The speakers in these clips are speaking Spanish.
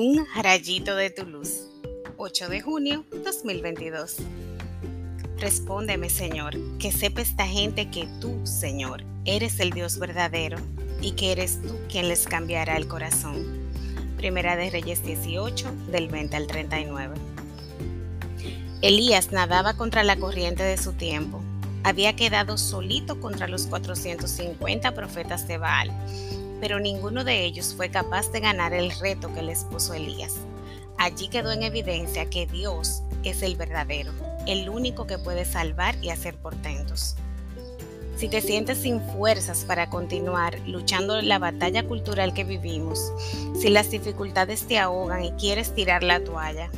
Un rayito de tu luz. 8 de junio 2022. Respóndeme, Señor, que sepa esta gente que tú, Señor, eres el Dios verdadero y que eres tú quien les cambiará el corazón. Primera de Reyes 18, del 20 al 39. Elías nadaba contra la corriente de su tiempo. Había quedado solito contra los 450 profetas de Baal pero ninguno de ellos fue capaz de ganar el reto que les puso Elías. Allí quedó en evidencia que Dios es el verdadero, el único que puede salvar y hacer portentos. Si te sientes sin fuerzas para continuar luchando la batalla cultural que vivimos, si las dificultades te ahogan y quieres tirar la toalla,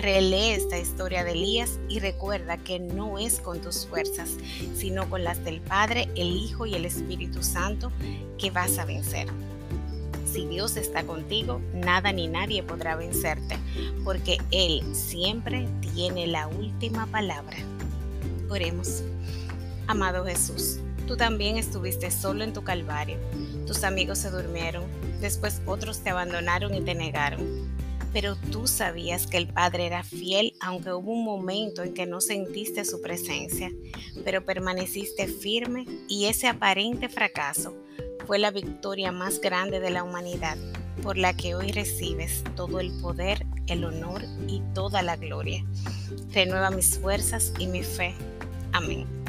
Relee esta historia de Elías y recuerda que no es con tus fuerzas, sino con las del Padre, el Hijo y el Espíritu Santo que vas a vencer. Si Dios está contigo, nada ni nadie podrá vencerte, porque Él siempre tiene la última palabra. Oremos. Amado Jesús, tú también estuviste solo en tu calvario. Tus amigos se durmieron, después otros te abandonaron y te negaron pero tú sabías que el Padre era fiel, aunque hubo un momento en que no sentiste su presencia, pero permaneciste firme y ese aparente fracaso fue la victoria más grande de la humanidad, por la que hoy recibes todo el poder, el honor y toda la gloria. Renueva mis fuerzas y mi fe. Amén.